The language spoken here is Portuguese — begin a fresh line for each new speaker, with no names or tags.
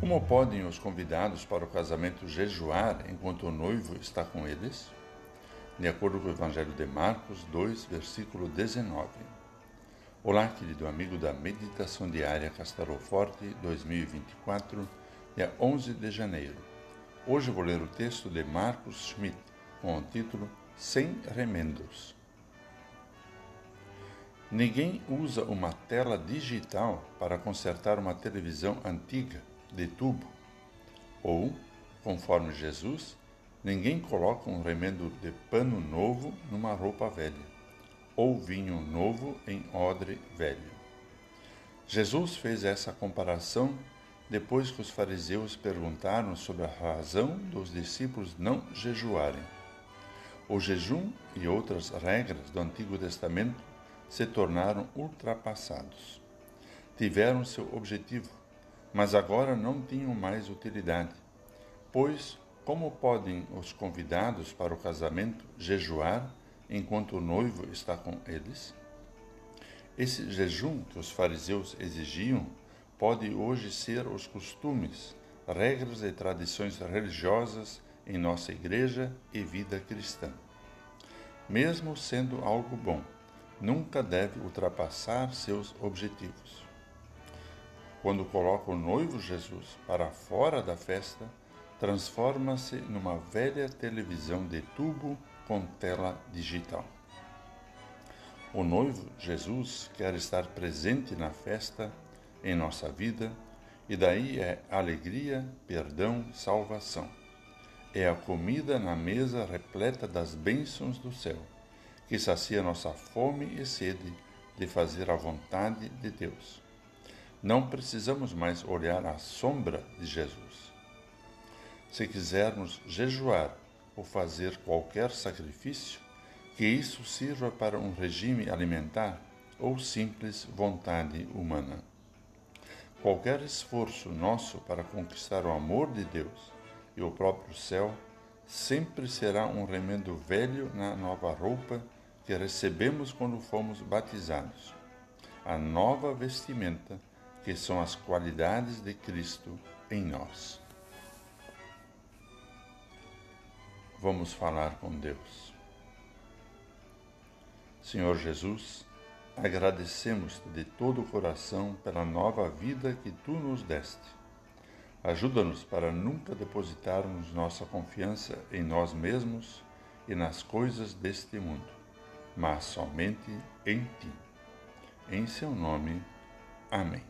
Como podem os convidados para o casamento jejuar enquanto o noivo está com eles? De acordo com o Evangelho de Marcos 2, versículo 19. Olá, querido amigo da Meditação Diária Castelo Forte 2024, dia 11 de janeiro. Hoje vou ler o texto de Marcos Schmidt com o título Sem Remendos. Ninguém usa uma tela digital para consertar uma televisão antiga de tubo. Ou, conforme Jesus, ninguém coloca um remendo de pano novo numa roupa velha, ou vinho novo em odre velho. Jesus fez essa comparação depois que os fariseus perguntaram sobre a razão dos discípulos não jejuarem. O jejum e outras regras do Antigo Testamento se tornaram ultrapassados. Tiveram seu objetivo, mas agora não tinham mais utilidade. Pois, como podem os convidados para o casamento jejuar enquanto o noivo está com eles? Esse jejum que os fariseus exigiam pode hoje ser os costumes, regras e tradições religiosas em nossa igreja e vida cristã. Mesmo sendo algo bom, nunca deve ultrapassar seus objetivos. Quando coloca o noivo Jesus para fora da festa, transforma-se numa velha televisão de tubo com tela digital. O noivo Jesus quer estar presente na festa, em nossa vida, e daí é alegria, perdão, salvação. É a comida na mesa repleta das bênçãos do céu, que sacia nossa fome e sede de fazer a vontade de Deus. Não precisamos mais olhar à sombra de Jesus. Se quisermos jejuar ou fazer qualquer sacrifício, que isso sirva para um regime alimentar ou simples vontade humana. Qualquer esforço nosso para conquistar o amor de Deus e o próprio céu sempre será um remendo velho na nova roupa que recebemos quando fomos batizados. A nova vestimenta que são as qualidades de Cristo em nós. Vamos falar com Deus. Senhor Jesus, agradecemos-te de todo o coração pela nova vida que tu nos deste. Ajuda-nos para nunca depositarmos nossa confiança em nós mesmos e nas coisas deste mundo, mas somente em ti. Em seu nome. Amém.